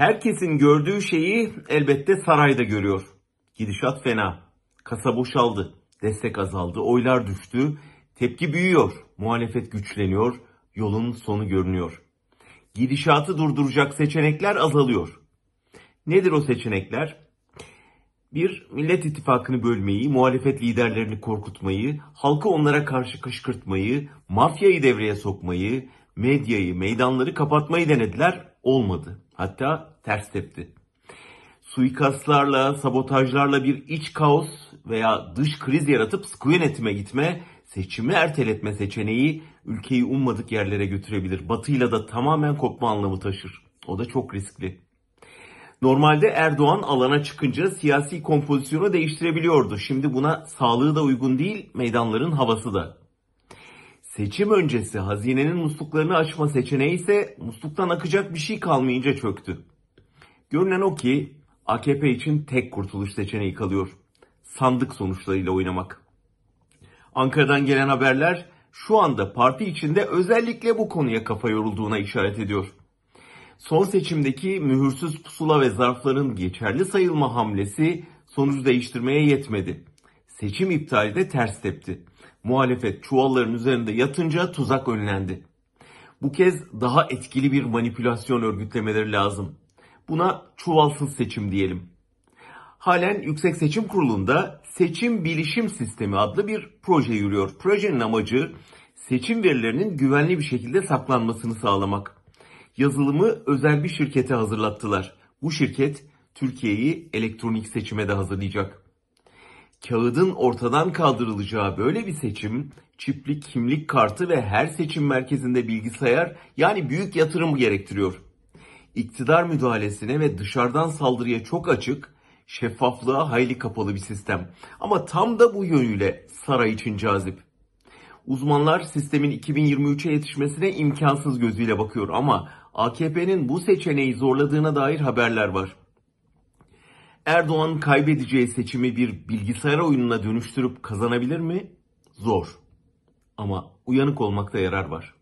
Herkesin gördüğü şeyi elbette sarayda görüyor. Gidişat fena. Kasa boşaldı. Destek azaldı. Oylar düştü. Tepki büyüyor. Muhalefet güçleniyor. Yolun sonu görünüyor. Gidişatı durduracak seçenekler azalıyor. Nedir o seçenekler? Bir, Millet İttifakı'nı bölmeyi, muhalefet liderlerini korkutmayı, halkı onlara karşı kışkırtmayı, mafyayı devreye sokmayı, medyayı, meydanları kapatmayı denediler. Olmadı. Hatta ters tepti. Suikastlarla, sabotajlarla bir iç kaos veya dış kriz yaratıp sıkı yönetime gitme, seçimi erteletme seçeneği ülkeyi ummadık yerlere götürebilir. Batıyla da tamamen kopma anlamı taşır. O da çok riskli. Normalde Erdoğan alana çıkınca siyasi kompozisyonu değiştirebiliyordu. Şimdi buna sağlığı da uygun değil, meydanların havası da. Seçim öncesi hazinenin musluklarını açma seçeneği ise musluktan akacak bir şey kalmayınca çöktü. Görünen o ki AKP için tek kurtuluş seçeneği kalıyor. Sandık sonuçlarıyla oynamak. Ankara'dan gelen haberler şu anda parti içinde özellikle bu konuya kafa yorulduğuna işaret ediyor. Son seçimdeki mühürsüz pusula ve zarfların geçerli sayılma hamlesi sonucu değiştirmeye yetmedi. Seçim iptali de ters tepti. Muhalefet çuvalların üzerinde yatınca tuzak önlendi. Bu kez daha etkili bir manipülasyon örgütlemeleri lazım. Buna çuvalsız seçim diyelim. Halen Yüksek Seçim Kurulu'nda Seçim Bilişim Sistemi adlı bir proje yürüyor. Projenin amacı seçim verilerinin güvenli bir şekilde saklanmasını sağlamak. Yazılımı özel bir şirkete hazırlattılar. Bu şirket Türkiye'yi elektronik seçime de hazırlayacak. Kağıdın ortadan kaldırılacağı böyle bir seçim, çiplik kimlik kartı ve her seçim merkezinde bilgisayar yani büyük yatırım gerektiriyor. İktidar müdahalesine ve dışarıdan saldırıya çok açık, şeffaflığa hayli kapalı bir sistem. Ama tam da bu yönüyle saray için cazip. Uzmanlar sistemin 2023'e yetişmesine imkansız gözüyle bakıyor ama AKP'nin bu seçeneği zorladığına dair haberler var. Erdoğan kaybedeceği seçimi bir bilgisayar oyununa dönüştürüp kazanabilir mi? Zor. Ama uyanık olmakta yarar var.